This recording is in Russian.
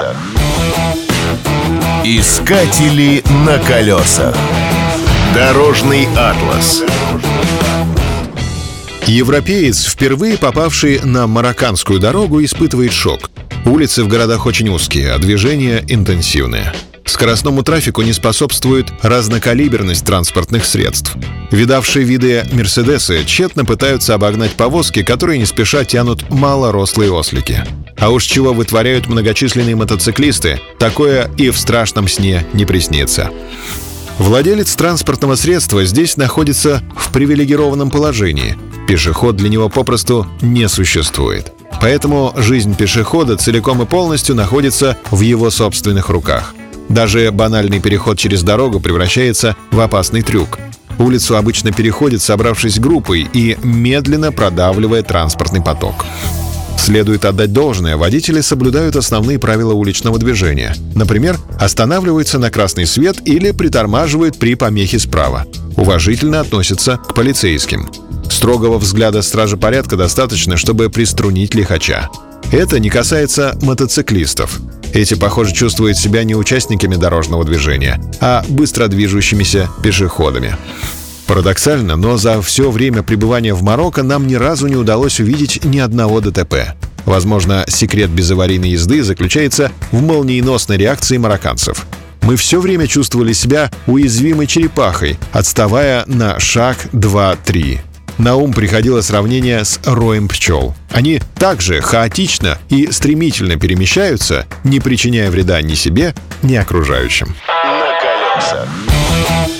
колесах. Искатели на колесах. Дорожный атлас. Европеец, впервые попавший на марокканскую дорогу, испытывает шок. Улицы в городах очень узкие, а движение интенсивное. Скоростному трафику не способствует разнокалиберность транспортных средств. Видавшие виды «Мерседесы» тщетно пытаются обогнать повозки, которые не спеша тянут малорослые ослики. А уж чего вытворяют многочисленные мотоциклисты, такое и в страшном сне не приснится. Владелец транспортного средства здесь находится в привилегированном положении. Пешеход для него попросту не существует. Поэтому жизнь пешехода целиком и полностью находится в его собственных руках. Даже банальный переход через дорогу превращается в опасный трюк. Улицу обычно переходит, собравшись группой и медленно продавливая транспортный поток. Следует отдать должное, водители соблюдают основные правила уличного движения. Например, останавливаются на красный свет или притормаживают при помехе справа. Уважительно относятся к полицейским. Строгого взгляда стража порядка достаточно, чтобы приструнить лихача. Это не касается мотоциклистов. Эти, похоже, чувствуют себя не участниками дорожного движения, а быстро движущимися пешеходами. Парадоксально, но за все время пребывания в Марокко нам ни разу не удалось увидеть ни одного ДТП. Возможно, секрет безаварийной езды заключается в молниеносной реакции марокканцев. Мы все время чувствовали себя уязвимой черепахой, отставая на шаг 2-3 на ум приходило сравнение с роем пчел. Они также хаотично и стремительно перемещаются, не причиняя вреда ни себе, ни окружающим. На колесах.